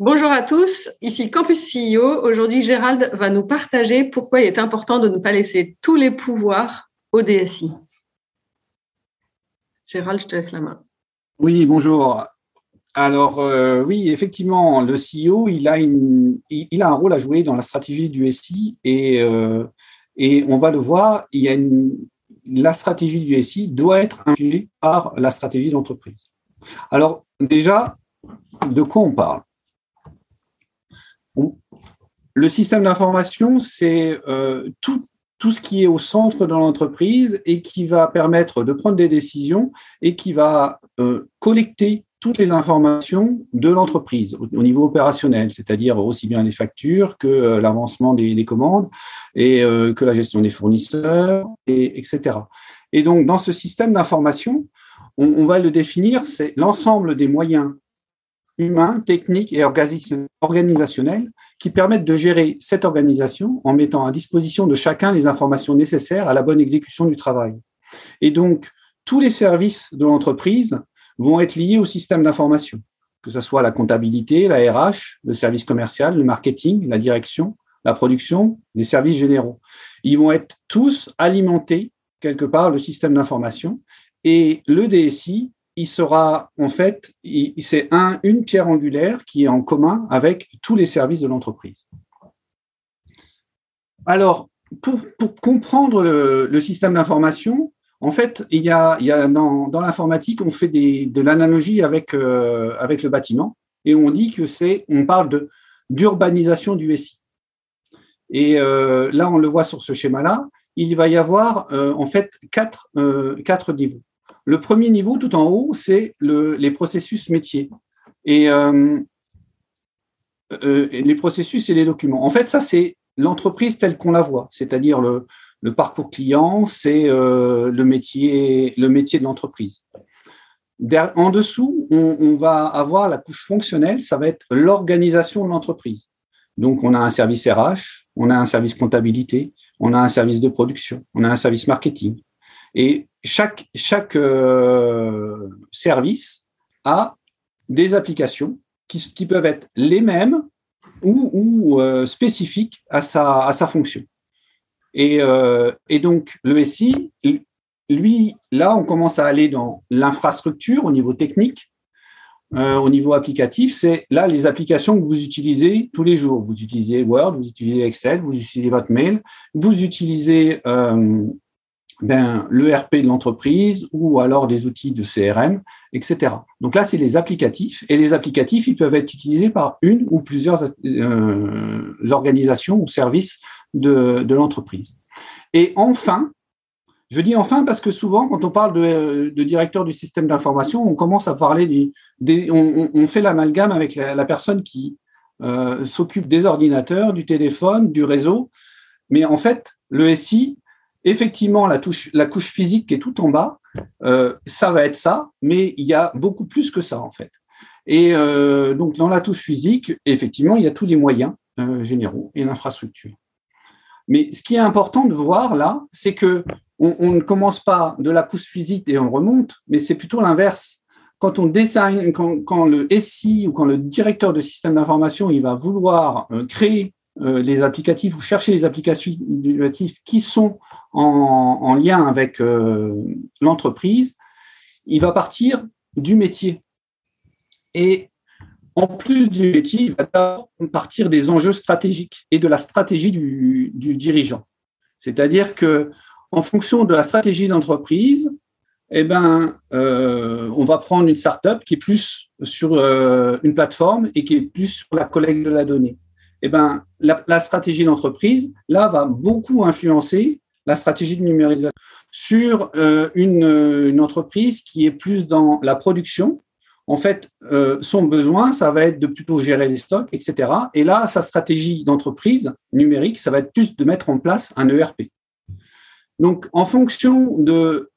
Bonjour à tous, ici Campus CEO. Aujourd'hui, Gérald va nous partager pourquoi il est important de ne pas laisser tous les pouvoirs au DSI. Gérald, je te laisse la main. Oui, bonjour. Alors euh, oui, effectivement, le CEO, il a, un rôle à jouer dans la stratégie du SI et, euh, et on va le voir, la stratégie du SI doit être influée par la stratégie d'entreprise. Alors déjà, de quoi on parle? Le système d'information, c'est euh, tout, ce qui est au centre de l'entreprise et qui va permettre de prendre des décisions et qui va euh, collecter toutes les informations de l'entreprise au, niveau opérationnel, c'est-à-dire aussi bien les factures que euh, l'avancement des, commandes et que la gestion des fournisseurs, et, etc. Et donc, dans ce système d'information, on va le définir, c'est l'ensemble des moyens humains, techniques et organisationnels qui permettent de gérer cette organisation en mettant à disposition de chacun les informations nécessaires à la bonne exécution du travail. Et donc, tous les services de l'entreprise vont être liés au système d'information, que ce soit la comptabilité, la RH, le service commercial, le marketing, la direction, la production, les services généraux. Ils vont être tous alimentés quelque part le système d'information et le DSI il sera en fait, c'est un, une pierre angulaire qui est en commun avec tous les services de l'entreprise. Alors, pour, comprendre le, système d'information, en fait, il y a, dans, l'informatique, on fait de l'analogie avec, euh, avec le bâtiment et on dit que c'est, on parle d'urbanisation du SI. Et euh, là, on le voit sur ce schéma-là, il va y avoir euh, en fait quatre niveaux. Le premier niveau, tout en haut, c'est le, les processus métiers. Et euh, euh, les processus et les documents. En fait, ça, c'est l'entreprise telle qu'on la voit, c'est-à-dire le, parcours client, c'est euh, le, métier, le métier de l'entreprise. En dessous, on, on, va avoir la couche fonctionnelle, ça va être l'organisation de l'entreprise. Donc, on a un service RH, on a un service comptabilité, on a un service de production, on a un service marketing. Et chaque, euh, service a des applications qui, peuvent être les mêmes ou, euh, spécifiques à sa, à sa fonction. Et, euh, et, donc, le SI, lui, là, on commence à aller dans l'infrastructure au niveau technique, au niveau applicatif. C'est là les applications que vous utilisez tous les jours. Vous utilisez Word, vous utilisez Excel, vous utilisez votre mail, vous utilisez ben, l'ERP de l'entreprise ou alors des outils de CRM, etc. Donc là, c'est les applicatifs. Et les applicatifs, ils peuvent être utilisés par une ou plusieurs euh, organisations ou services de, de l'entreprise. Et enfin, je dis enfin parce que souvent, quand on parle de, de directeur du système d'information, on commence à parler du, des, on, on, fait l'amalgame avec la, la, personne qui euh, s'occupe des ordinateurs, du téléphone, du réseau. Mais en fait, le SI, effectivement, la, touche, la couche physique qui est tout en bas, euh, ça va être ça, mais il y a beaucoup plus que ça, en fait. Et euh, donc, dans la touche physique, effectivement, il y a tous les moyens euh, généraux et l'infrastructure. Mais ce qui est important de voir là, c'est que on, ne commence pas de la couche physique et on remonte, mais c'est plutôt l'inverse. Quand on design, quand, quand, le SI ou quand le directeur de système d'information, il va vouloir créer les applicatifs ou chercher les applications qui sont en, lien avec euh, l'entreprise, il va partir du métier. Et en plus du métier, il va partir des enjeux stratégiques et de la stratégie du, dirigeant. C'est-à-dire que en fonction de la stratégie d'entreprise, eh ben, euh, on va prendre une startup qui est plus sur une plateforme et qui est plus sur la collecte de la donnée eh ben, la, stratégie d'entreprise, là, va beaucoup influencer la stratégie de numérisation sur euh, une, une, entreprise qui est plus dans la production. en fait, euh, son besoin, ça va être de plutôt gérer les stocks, etc. Et là, sa stratégie d'entreprise numérique, ça va être plus de mettre en place un ERP. Donc, en fonction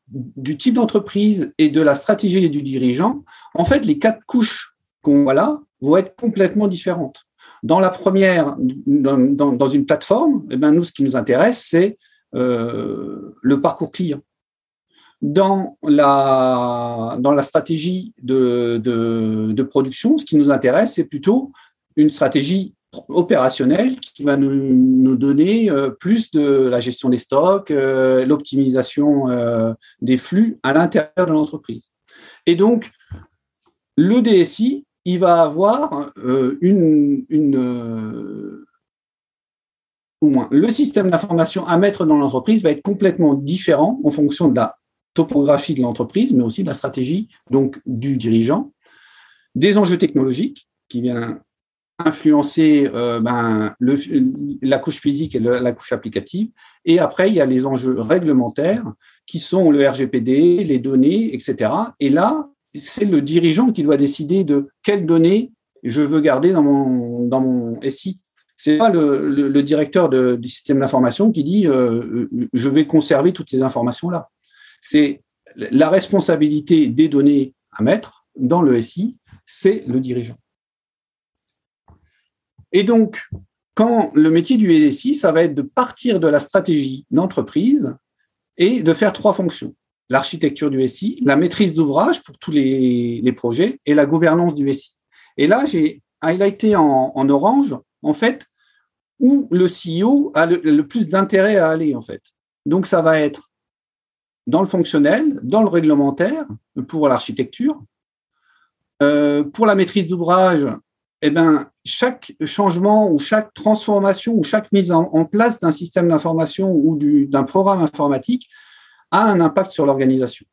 du type d'entreprise et de la stratégie du dirigeant, en fait, les quatre couches qu'on voit là vont être complètement différentes. Dans la première, dans, une plateforme, eh ben, nous, ce qui nous intéresse, c'est euh, le parcours client dans la, dans la stratégie de, de, production, ce qui nous intéresse, c'est plutôt une stratégie opérationnelle qui va nous, nous, donner euh, plus de la gestion des stocks, euh, l'optimisation des flux à l'intérieur de l'entreprise. Et donc, le DSI, il va avoir une, une au moins le système d'information à mettre dans l'entreprise va être complètement différent en fonction de la topographie de l'entreprise, mais aussi de la stratégie donc du dirigeant, des enjeux technologiques qui viennent influencer euh, ben, le, la couche physique et la couche applicative. Et après, il y a les enjeux réglementaires qui sont le RGPD, les données, etc. Et là, c'est le dirigeant qui doit décider de quelles données je veux garder dans mon, dans mon SI. C'est pas le, directeur de, du système d'information qui dit euh, je vais conserver toutes ces informations là c'est la responsabilité des données à mettre dans le SI, c'est le dirigeant. Et donc, quand le métier du SI, ça va être de partir de la stratégie d'entreprise et de faire trois fonctions. L'architecture du SI, la maîtrise d'ouvrage pour tous les, projets et la gouvernance du SI. Et là, j'ai highlighté en, en, orange, en fait, où le CEO a le, plus d'intérêt à aller, en fait. Donc, ça va être dans le fonctionnel, dans le réglementaire pour l'architecture. Euh, pour la maîtrise d'ouvrage, eh ben, chaque changement ou chaque transformation ou chaque mise en, place d'un système d'information ou d'un programme informatique a un impact sur l'organisation.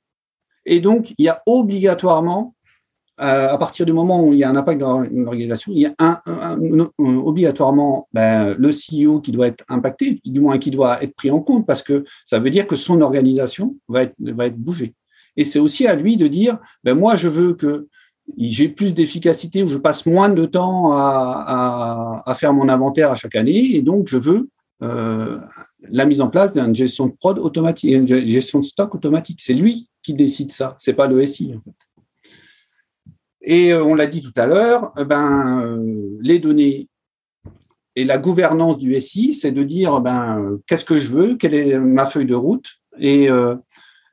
Et donc, il y a obligatoirement euh, à partir du moment où il y a un impact dans l'organisation, il y a un, obligatoirement ben, le CEO qui doit être impacté, du moins qui doit être pris en compte, parce que ça veut dire que son organisation va être, va être bougée. Et c'est aussi à lui de dire, ben, moi, je veux que j'ai plus d'efficacité ou je passe moins de temps à, à, à, faire mon inventaire à chaque année, et donc je veux euh, la mise en place d'une gestion de prod automatique, une gestion de stock automatique. C'est lui qui décide ça, c'est pas le SI. Et euh, on l'a dit tout à l'heure, euh, ben, euh, les données et la gouvernance du SI, c'est de dire ben, qu'est-ce que je veux, quelle est ma feuille de route et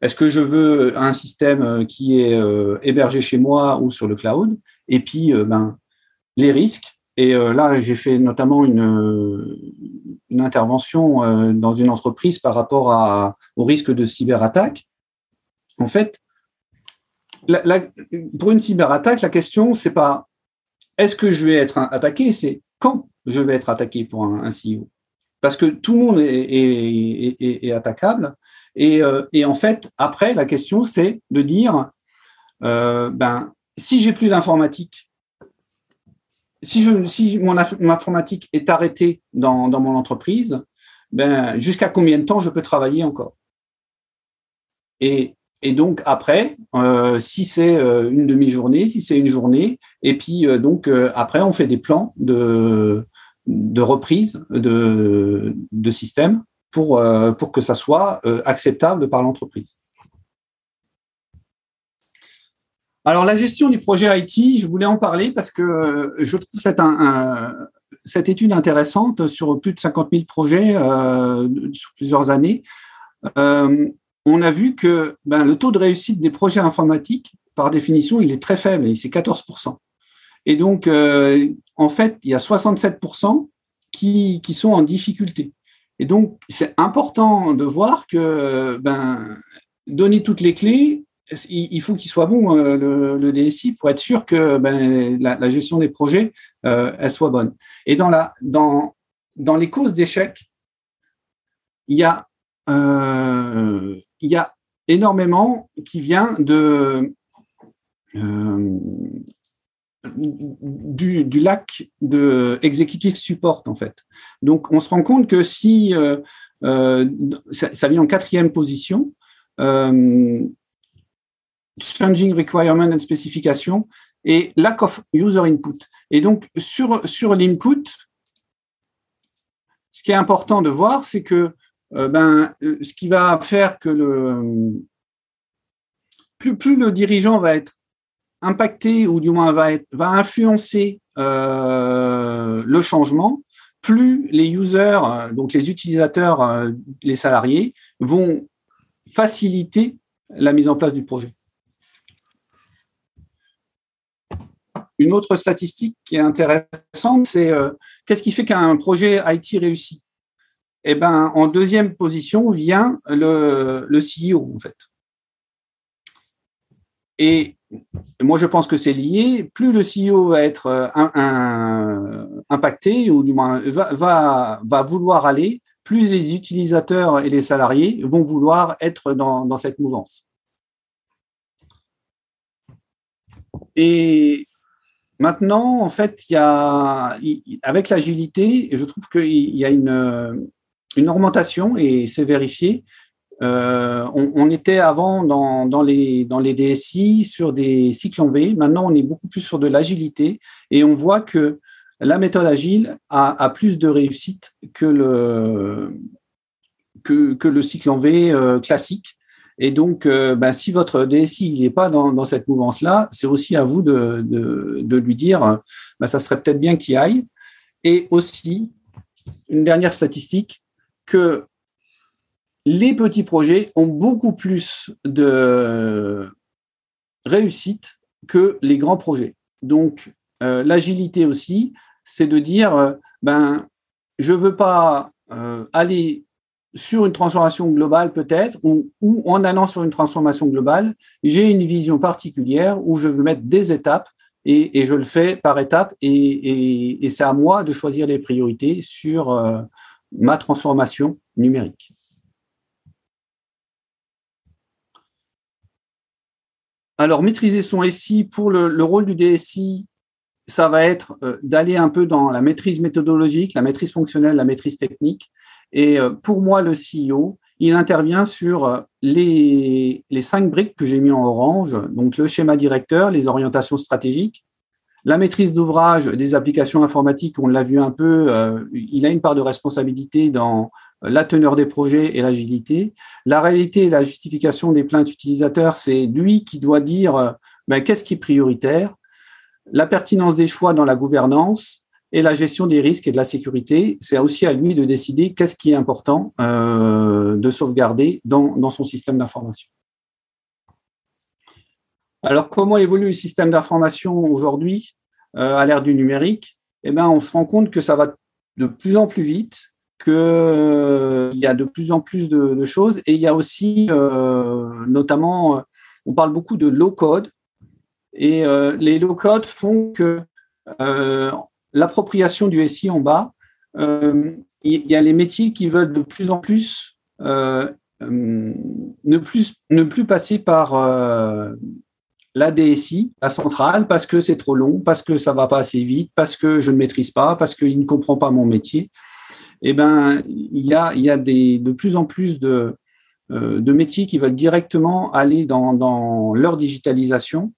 est-ce que je veux un système qui est hébergé chez moi ou sur le cloud Et puis, ben, les risques. Et là, j'ai fait notamment une, intervention dans une entreprise par rapport au risque de cyberattaque. En fait, pour une cyberattaque, la question, c'est pas est-ce que je vais être attaqué, c'est quand je vais être attaqué pour un, CEO. Parce que tout le monde est, attaquable. Euh, et, en fait, après, la question, c'est de dire euh, ben, si j'ai plus d'informatique, si, mon, informatique est arrêtée dans, mon entreprise, ben, jusqu'à combien de temps je peux travailler encore? Et donc après, euh, si c'est euh, une demi-journée, si c'est une journée, et puis euh, donc après on fait des plans de, reprise de, système pour que ça soit acceptable par l'entreprise. Alors la gestion du projet IT, je voulais en parler parce que je trouve cette, étude intéressante sur plus de 50 000 projets sur plusieurs années on a vu que ben, le taux de réussite des projets informatiques, par définition, il est très faible, c'est 14%. Et donc, euh, en fait, il y a 67% qui, qui sont en difficulté. Et donc, c'est important de voir que ben, donner toutes les clés, il faut qu'il soit bon, euh, le, DSI, pour être sûr que ben, la, gestion des projets, euh, elle soit bonne. Et dans, la, dans, dans les causes d'échec, il y a euh, il y a énormément qui vient de du, lac de executive support en fait. Donc on se rend compte que si euh, ça, vient en quatrième position, changing requirement and specification, et lack of user input. Et donc, sur, sur l'input, ce qui est important de voir, c'est que euh, ben, ce qui va faire que le, plus, plus le dirigeant va être impacté ou du moins va, être, va influencer euh, le changement, plus les users, donc les utilisateurs, euh, les salariés, vont faciliter la mise en place du projet. Une autre statistique qui est intéressante, c'est euh, qu'est-ce qui fait qu'un projet IT réussit? Eh ben, en deuxième position vient le, CEO fait. Et moi, je pense que c'est lié. Plus le CEO va être euh, impacté, ou du moins va, vouloir aller, plus les utilisateurs et les salariés vont vouloir être dans, dans cette mouvance. Et maintenant, en fait, il y a, avec l'agilité, je trouve qu'il y a une, une augmentation, et c'est vérifié, euh, on, était avant dans, les, dans les DSI sur des cycles en V. Maintenant, on est beaucoup plus sur de l'agilité et on voit que la méthode agile a, plus de réussite que le, que, le cycle en V euh, classique. Et donc, euh, ben, si votre DSI n'est pas dans, cette mouvance-là, c'est aussi à vous de, lui dire, ben, ça serait peut-être bien qu'il aille. Et aussi, une dernière statistique, que les petits projets ont beaucoup plus de réussite que les grands projets. Donc, euh, l'agilité aussi, c'est de dire, euh, ben, je veux pas euh, aller sur une transformation globale peut-être, ou, en allant sur une transformation globale, j'ai une vision particulière où je veux mettre des étapes et, je le fais par étapes et, c'est à moi de choisir les priorités sur ma transformation numérique. Alors, maîtriser son SI pour le, rôle du DSI, ça va être euh, d'aller un peu dans la maîtrise méthodologique, la maîtrise fonctionnelle, la maîtrise technique. Et euh, pour moi, le CEO, il intervient sur euh, les, cinq briques que j'ai mis en orange, donc le schéma directeur, les orientations stratégiques, la maîtrise d'ouvrage des applications informatiques, on l'a vu un peu, il a une part de responsabilité dans la teneur des projets et l'agilité. La réalité et la justification des plaintes utilisateurs, c'est lui qui doit dire euh, ben, qu'est-ce qui est prioritaire, la pertinence des choix dans la gouvernance et la gestion des risques et de la sécurité. C'est aussi à lui de décider qu'est-ce qui est important euh, de sauvegarder dans, son système d'information. Alors, comment évolue le système d'information aujourd'hui euh, à l'ère du numérique? Eh bien, on se rend compte que ça va de plus en plus vite qu'il euh, y a de plus en plus de, choses et il y a aussi notamment, on parle beaucoup de low code et les low code font que l'appropriation du SI en bas, il y a les métiers qui veulent de plus en plus ne plus ne plus passer par la DSI, la centrale, parce que c'est trop long, parce que ça va pas assez vite, parce que je ne maîtrise pas, parce qu'il ne comprend pas mon métier eh ben, il y a, y a de plus en plus de, euh, de métiers qui veulent directement aller dans, dans, leur digitalisation.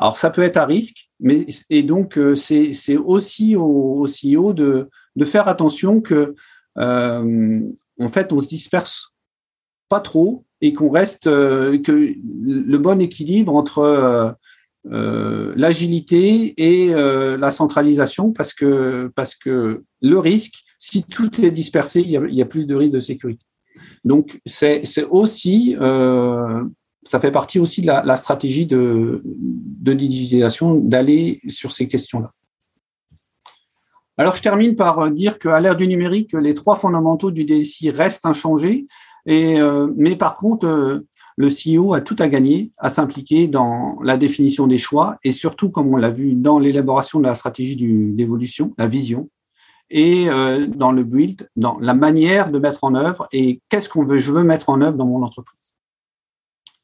Alors, ça peut être à risque, mais et donc euh, c'est aussi au, au, CEO de, de faire attention que, euh, en fait, on se disperse pas trop et qu'on reste que le bon équilibre entre l'agilité et la centralisation, parce que parce que le risque, si tout est dispersé, il y a, plus de risques de sécurité. Donc, c'est aussi, euh, ça fait partie aussi de la, stratégie de, digitalisation d'aller sur ces questions-là. Alors, je termine par dire qu'à l'ère du numérique, les trois fondamentaux du DSI restent inchangés, euh, mais par contre, euh, le CEO a tout à gagner à s'impliquer dans la définition des choix et surtout, comme on l'a vu, dans l'élaboration de la stratégie d'évolution, la vision, et euh, dans le build, dans la manière de mettre en œuvre et qu'est-ce qu'on veut, je veux mettre en œuvre dans mon entreprise.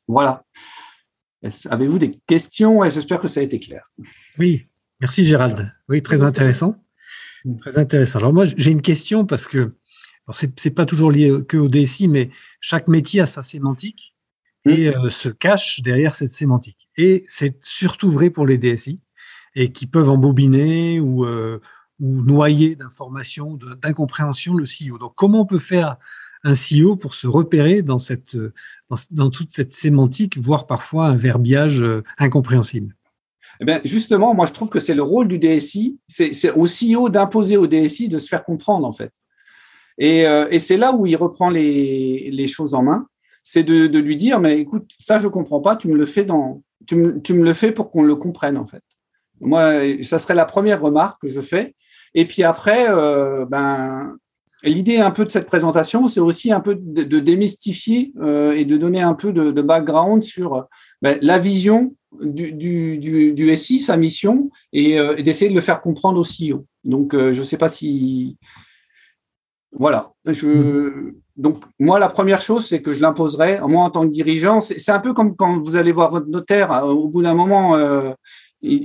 Voilà. Avez-vous des questions? J'espère que ça a été clair. Oui, merci Gérald. Oui, très intéressant. Très intéressant. Alors moi, j'ai une question parce que ce n'est pas toujours lié que au DSI, mais chaque métier a sa sémantique et mmh. euh, se cache derrière cette sémantique. Et c'est surtout vrai pour les DSI. et qui peuvent embobiner ou, ou noyer d'informations, d'incompréhension le CEO. Donc, comment on peut faire un CEO pour se repérer dans, cette, dans, toute cette sémantique, voire parfois un verbiage euh, incompréhensible eh bien, justement, moi, je trouve que c'est le rôle du DSI, c'est au CEO d'imposer au DSI de se faire comprendre, en fait. Et, euh, c'est là où il reprend les, choses en main, c'est de, lui dire, mais écoute, ça, je comprends pas, tu me le fais dans, tu me, tu me le fais pour qu'on le comprenne, en fait. Moi, ça serait la première remarque que je fais. Et puis après, euh, ben, L'idée un peu de cette présentation, c'est aussi un peu de, démystifier euh, et de donner un peu de, background sur ben, la vision du, SI, sa mission, euh, et, d'essayer de le faire comprendre au CEO. Donc, euh, je ne sais pas si... Voilà. Donc, moi, la première chose, c'est que je l'imposerai, moi, en tant que dirigeant, c'est un peu comme quand vous allez voir votre notaire, au bout d'un moment,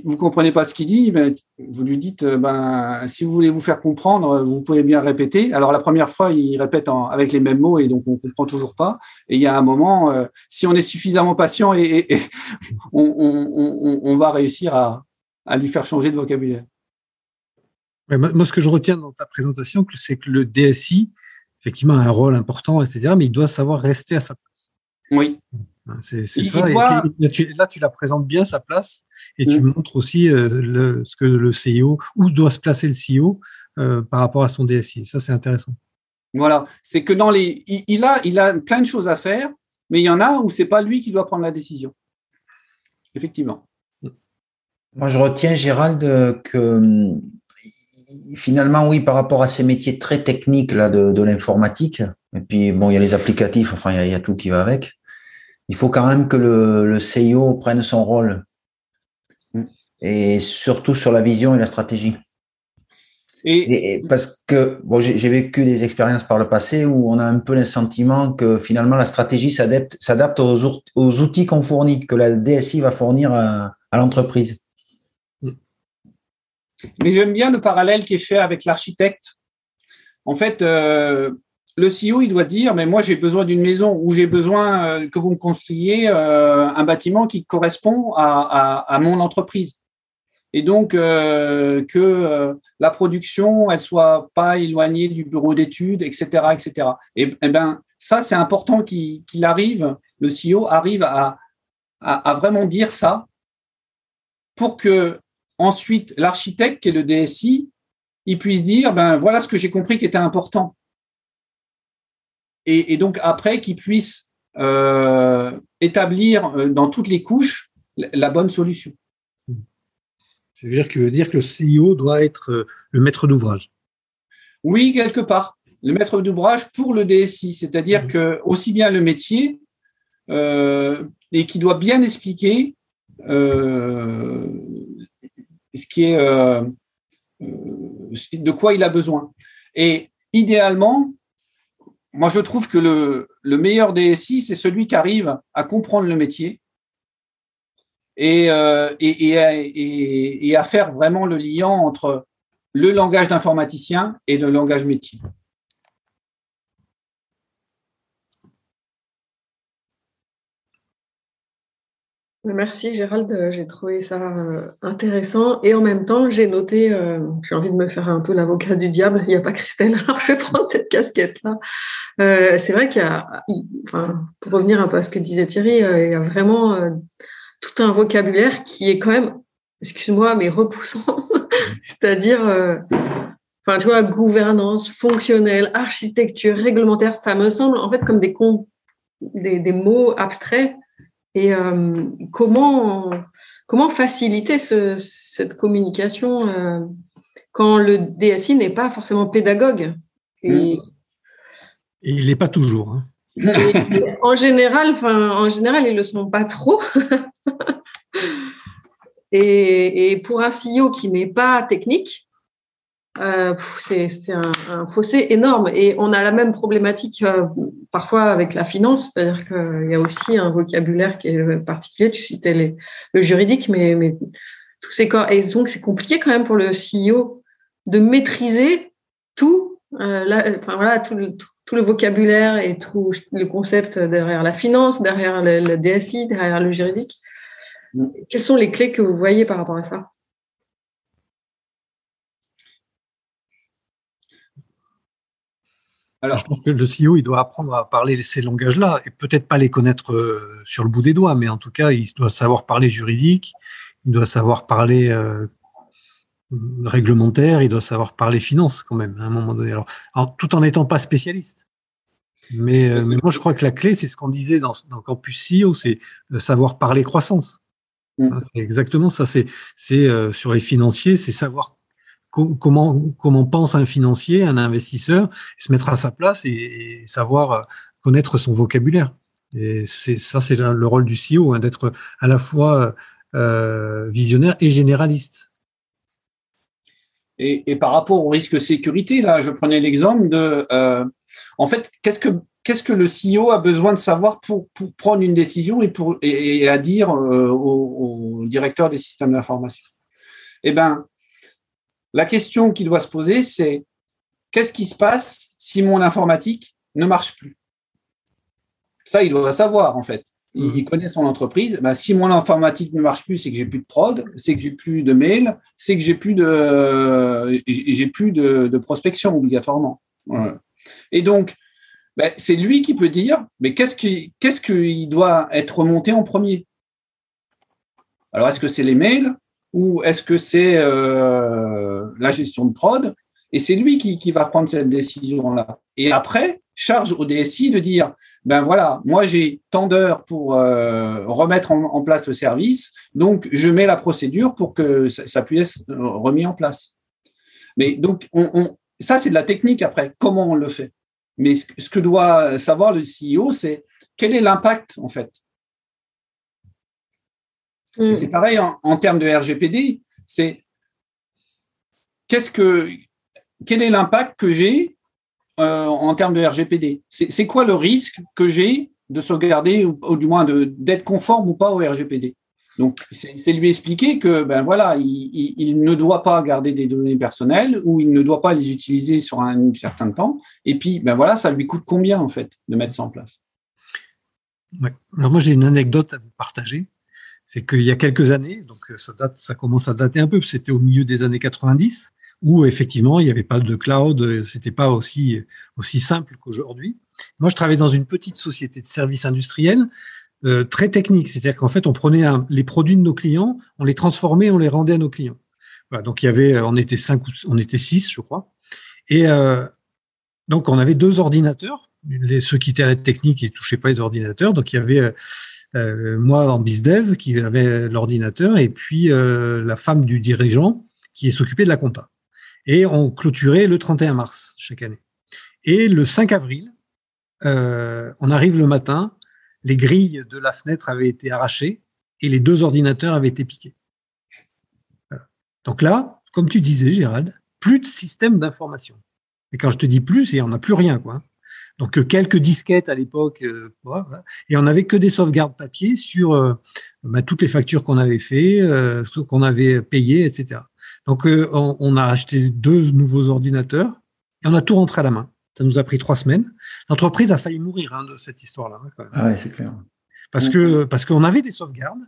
vous comprenez pas ce qu'il dit, ben, vous lui dites, euh, ben, si vous voulez vous faire comprendre, vous pouvez bien répéter. Alors la première fois, il répète avec les mêmes mots et donc on comprend toujours pas. Et il y a un moment, euh, si on est suffisamment patient, et, on, va réussir à, lui faire changer de vocabulaire. moi, ce que je retiens dans ta présentation, c'est que le DSI, effectivement, a un rôle important, etc., mais il doit savoir rester à sa place. Oui. C'est ça. là, tu la présentes bien, sa place et tu mm. montres aussi euh, le, ce que le CEO, où doit se placer le CEO euh, par rapport à son DSI. Ça, c'est intéressant. Voilà, c'est que dans les, il, a, il a plein de choses à faire, mais il y en a où c'est pas lui qui doit prendre la décision. Effectivement. Moi, je retiens, Gérald, que finalement, oui, par rapport à ces métiers très techniques là, de, l'informatique, et puis bon, il y a les applicatifs, enfin, il y, a, tout qui va avec. Il faut quand même que le, le CEO prenne son rôle et surtout sur la vision et la stratégie. Et, parce que bon, j'ai vécu des expériences par le passé où on a un peu le sentiment que finalement la stratégie s'adapte aux, aux, outils qu'on fournit, que la DSI va fournir à, l'entreprise. Mais j'aime bien le parallèle qui est fait avec l'architecte. En fait, euh, le CEO, il doit dire, mais moi j'ai besoin d'une maison ou j'ai besoin euh, que vous me construisiez euh, un bâtiment qui correspond à, mon entreprise et donc euh, que la production elle soit pas éloignée du bureau d'études, etc., etc. Et, et ben ça c'est important qu'il arrive, le CEO arrive à, vraiment dire ça pour que ensuite l'architecte qui est le DSI il puisse dire ben voilà ce que j'ai compris qui était important et, et donc après qu'il puisse euh, établir euh, dans toutes les couches la bonne solution. Ça veut dire que, dire que le CEO doit être euh, le maître d'ouvrage. Oui, quelque part. Le maître d'ouvrage pour le DSI, c'est-à-dire mmh. que aussi bien le métier euh, et qui doit bien expliquer euh, ce qui est de quoi il a besoin. Et idéalement, moi je trouve que le, le meilleur DSI, c'est celui qui arrive à comprendre le métier, euh, et, à faire vraiment le lien entre le langage d'informaticien et le langage métier. Merci Gérald, j'ai trouvé ça euh, intéressant et en même temps j'ai noté, euh, j'ai envie de me faire un peu l'avocat du diable, il n'y a pas Christelle, alors je vais prendre cette casquette-là. c'est vrai qu'il y a, enfin, pour revenir un peu à ce que disait Thierry, il y a vraiment tout un vocabulaire qui est quand même, excuse-moi, mais repoussant. C'est-à-dire, euh, enfin, tu vois, gouvernance, fonctionnelle, architecture, réglementaire, ça me semble en fait comme des, des, des mots abstraits. Et euh, comment, comment faciliter ce, cette communication euh, quand le DSI n'est pas forcément pédagogue? Et, et il n'est pas toujours. Hein en général, en général, ils le sont pas trop. et, pour un CEO qui n'est pas technique, euh, c'est un, fossé énorme. Et on a la même problématique euh, parfois avec la finance, c'est-à-dire qu'il y a aussi un vocabulaire qui est particulier. Tu citais le juridique, mais, mais tous ces corps. Et donc, c'est compliqué quand même pour le CEO de maîtriser tout, euh, enfin, voilà, tout, le, tout tout le vocabulaire et tout le concept derrière la finance, derrière le, DSI, derrière le juridique. Mm. Quelles sont les clés que vous voyez par rapport à ça? Alors, je pense que le CEO, il doit apprendre à parler ces langages-là, et peut-être pas les connaître euh, sur le bout des doigts, mais en tout cas, il doit savoir parler juridique, il doit savoir parler euh, réglementaire, il doit savoir parler finance quand même, à un moment donné. Alors, tout en n'étant pas spécialiste. Mais, euh, mais, moi, je crois que la clé, c'est ce qu'on disait dans, dans Campus CEO, c'est savoir parler croissance. Mm. Hein, c'est exactement ça. C'est sur les financiers, c'est savoir comment, comment pense un financier, un investisseur, se mettre à sa place et, savoir euh, connaître son vocabulaire. Et ça, c'est le rôle du CEO, hein, d'être à la fois euh, visionnaire et généraliste. Et, par rapport au risque sécurité, là, je prenais l'exemple de, euh, en fait, qu'est-ce que qu'est-ce que le CEO a besoin de savoir pour, pour prendre une décision et pour et, à dire au, au, directeur des systèmes d'information? Eh ben, la question qu'il doit se poser, c'est qu'est-ce qui se passe si mon informatique ne marche plus? Ça, il doit savoir, en fait. Il, mhm. connaît son entreprise. Ben, si mon informatique ne marche plus, c'est que j'ai plus de prod, c'est que j'ai plus de mail, c'est que j'ai plus de j'ai plus de, prospection obligatoirement. Et donc, ben, c'est lui qui peut dire, mais qu'est-ce qui qu'est-ce qu'il doit être remonté en premier? Alors, est-ce que c'est les mails? Ou est-ce que c'est euh, la gestion de prod Et c'est lui qui, qui, va prendre cette décision-là. Et après, charge au DSI de dire, ben voilà, moi j'ai tant d'heures pour euh, remettre en, place le service, donc je mets la procédure pour que ça, puisse être remis en place. Mais donc, on, on, ça c'est de la technique après, comment on le fait. Mais ce que doit savoir le CEO, c'est quel est l'impact en fait Mm. C'est pareil en, termes de RGPD, c'est qu'est-ce que quel est l'impact que j'ai euh, en termes de RGPD C'est quoi le risque que j'ai de sauvegarder ou, du moins d'être conforme ou pas au RGPD donc, c'est lui expliquer que ben voilà, il, ne doit pas garder des données personnelles ou il ne doit pas les utiliser sur un, certain temps. Et puis, ben voilà, ça lui coûte combien en fait de mettre ça en place? Alors moi, j'ai une anecdote à vous partager c'est qu'il y a quelques années, donc euh, ça date, ça commence à dater un peu, c'était au milieu des années 90, où effectivement il n'y avait pas de cloud, euh, c'était pas aussi aussi simple qu'aujourd'hui. Moi, je travaillais dans une petite société de services industriels euh, très technique, c'est-à-dire qu'en fait, on prenait les produits de nos clients, on les transformait, on les rendait à nos clients. Voilà, donc il y avait, on était cinq, on était six, je crois, et euh, donc on avait deux ordinateurs. Les, ceux qui étaient à la technique, ils touchaient pas les ordinateurs, donc il y avait euh, moi en BizDev qui avait l'ordinateur et puis euh, la femme du dirigeant qui s'occupait de la compta. Et on clôturait le 31 mars chaque année. Et le 5 avril, euh, on arrive le matin, les grilles de la fenêtre avaient été arrachées et les deux ordinateurs avaient été piqués. Donc là, comme tu disais, Gérald, plus de système d'information. Et quand je te dis plus, il n'y en plus rien. Quoi. Donc euh, quelques disquettes à l'époque, euh, et on n'avait que des sauvegardes papier sur euh, bah, toutes les factures qu'on avait fait, qu'on avait payé, etc. Donc on, a acheté deux nouveaux ordinateurs et on a tout rentré à la main. Ça nous a pris trois semaines. L'entreprise a failli mourir hein, de cette histoire-là. Hein, ah ouais, c'est clair. Parce que parce qu'on avait des sauvegardes,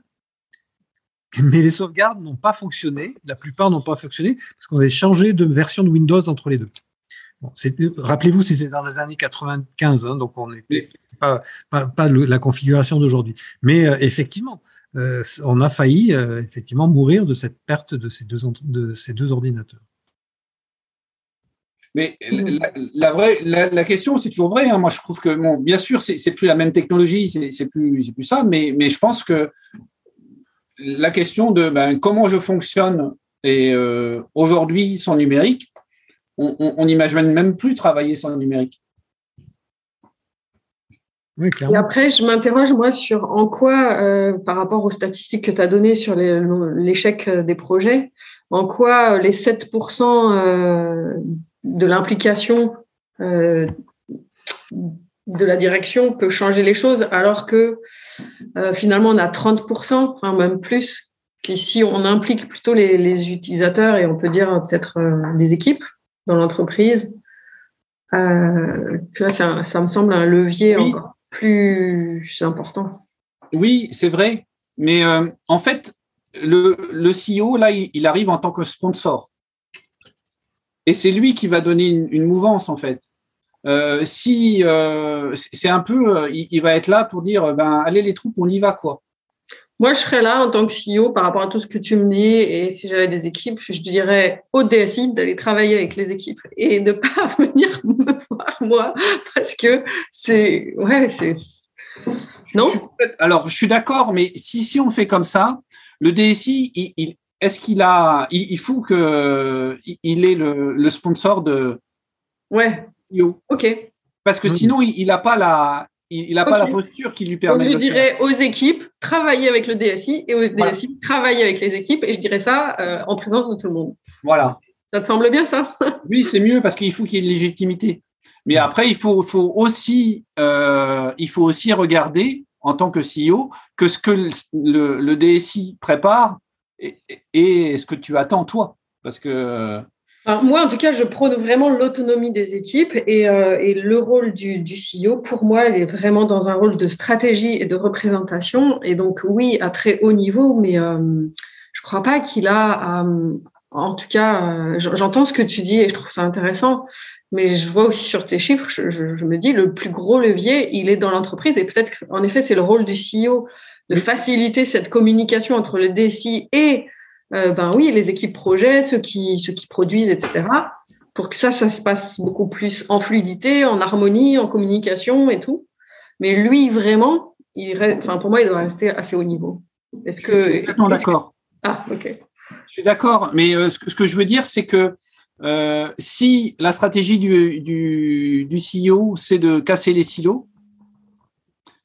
mais les sauvegardes n'ont pas fonctionné. La plupart n'ont pas fonctionné parce qu'on avait changé de version de Windows entre les deux rappelez-vous, c'était dans les années 95, hein, donc on n'était pas, pas, la configuration d'aujourd'hui. Mais euh, effectivement, euh, on a failli euh, effectivement mourir de cette perte de ces deux, de ces deux ordinateurs. Mais la, vraie, la, question, c'est toujours vrai. Hein. Moi, je trouve que, bon, bien sûr, c'est plus la même technologie, c'est plus, plus ça, mais, mais je pense que la question de ben, comment je fonctionne et aujourd'hui sans numérique, on n'imagine même plus travailler sans le numérique. et après, je m'interroge, moi, sur en quoi, euh, par rapport aux statistiques que tu as données sur l'échec euh, des projets, en quoi euh, les 7% de l'implication de la direction peut changer les choses, alors que finalement, on a 30%, enfin même plus, qui si on implique plutôt les, les utilisateurs et on peut dire peut-être les équipes, dans l'entreprise. Euh, tu vois, ça, ça, me semble un levier encore plus important. Oui, c'est vrai. Mais euh, en fait, le, le CEO, là, il, arrive en tant que sponsor. Et c'est lui qui va donner une, mouvance, en fait. si c'est un peu, il, va être là pour dire, ben allez les troupes, on y va quoi. Moi, je serais là en tant que CEO par rapport à tout ce que tu me dis. Et si j'avais des équipes, je dirais au DSI d'aller travailler avec les équipes et de ne pas venir me voir moi parce que c'est. Ouais, c'est. Non? Alors, je suis d'accord, mais si, si on fait comme ça, le DSI, il, est-ce qu'il a. Il, faut qu'il il ait le, sponsor de. Ouais. CEO. OK. Parce que sinon, il n'a pas la il n'a pas la posture qui lui permet. Donc je dirais aux équipes, travailler avec le DSI et aux DSI, travailler avec les équipes. Et je dirais ça euh, en présence de tout le monde. Voilà. Ça te semble bien ça? Oui, c'est mieux parce qu'il faut qu'il y ait une légitimité. Mais après, il faut, faut aussi, euh, il faut aussi regarder en tant que CEO que ce que le, DSI prépare et, et, ce que tu attends toi. Parce que moi, en tout cas, je prône vraiment l'autonomie des équipes et, euh, et le rôle du, du, CEO, pour moi, il est vraiment dans un rôle de stratégie et de représentation. Et donc, oui, à très haut niveau, mais euh, je ne crois pas qu'il a, euh, en tout cas, j'entends ce que tu dis et je trouve ça intéressant, mais je vois aussi sur tes chiffres, je, je, je me dis, le plus gros levier, il est dans l'entreprise et peut-être, en effet, c'est le rôle du CEO de faciliter cette communication entre le DSI et euh, ben oui, les équipes projets, ceux qui, ceux qui produisent, etc. Pour que ça, ça se passe beaucoup plus en fluidité, en harmonie, en communication et tout. Mais lui, vraiment, il enfin, pour moi, il doit rester assez haut niveau. Est-ce que. Je d'accord. Ah, ok. Je suis d'accord, mais euh, ce, que, je veux dire, c'est que euh, si la stratégie du, du, du CEO, c'est de casser les silos,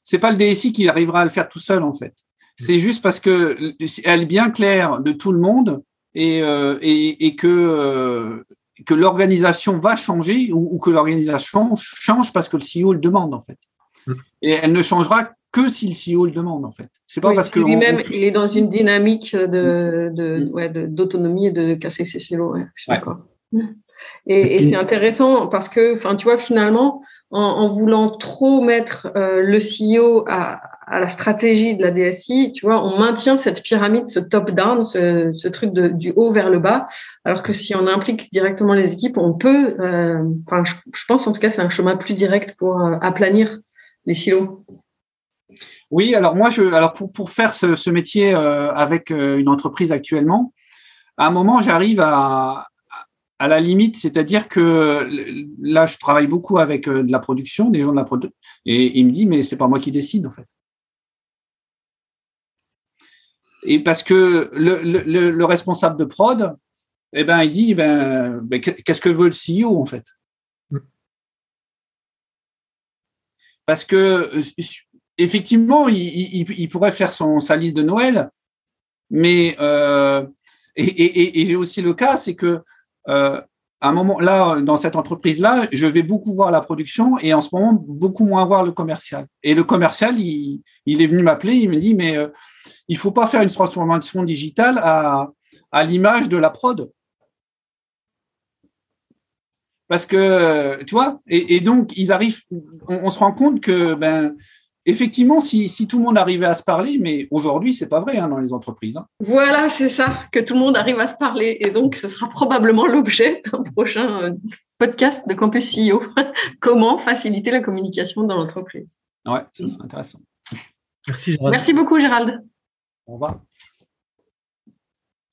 c'est pas le DSI qui arrivera à le faire tout seul, en fait. C'est juste parce que elle est bien claire de tout le monde et, euh, et, que, euh, que l'organisation va changer ou, que l'organisation change parce que le CEO le demande en fait. Mm. Et elle ne changera que si le CEO le demande en fait. C'est pas parce que lui-même il est dans une dynamique de, de, mm. d'autonomie et de casser ses silos. je suis d'accord. Mm. Et, et c'est intéressant parce que, enfin, tu vois, finalement, en, en voulant trop mettre euh, le CEO à, à, la stratégie de la DSI, tu vois, on maintient cette pyramide, ce top-down, ce, truc du haut vers le bas, alors que si on implique directement les équipes, on peut, euh, je, pense en tout cas, c'est un chemin plus direct pour euh, aplanir les silos. Oui, alors moi, je, alors pour, pour faire ce, métier euh, avec une entreprise actuellement, à un moment, j'arrive à, à la limite, c'est-à-dire que là, je travaille beaucoup avec de la production, des gens de la production, et il me dit, mais c'est pas moi qui décide en fait. Et parce que le, le, le responsable de prod, eh ben, il dit, ben, ben qu'est-ce que veut le CEO en fait? Parce que effectivement, il, il, il, pourrait faire son, sa liste de Noël, mais euh, et, et, et j'ai aussi le cas, c'est que euh, à un moment là, dans cette entreprise-là, je vais beaucoup voir la production et en ce moment beaucoup moins voir le commercial. Et le commercial, il, il est venu m'appeler, il me dit mais euh, il faut pas faire une transformation digitale à, à l'image de la prod. Parce que, tu vois, et, donc ils arrivent, on, on, se rend compte que ben, effectivement, si, tout le monde arrivait à se parler, mais aujourd'hui, c'est pas vrai hein, dans les entreprises. Hein. Voilà, c'est ça, que tout le monde arrive à se parler. Et donc, ce sera probablement l'objet d'un prochain euh, podcast de Campus CEO. Comment faciliter la communication dans l'entreprise Ouais, ça serait intéressant. Merci, Gérald. Merci beaucoup, Gérald. Au revoir.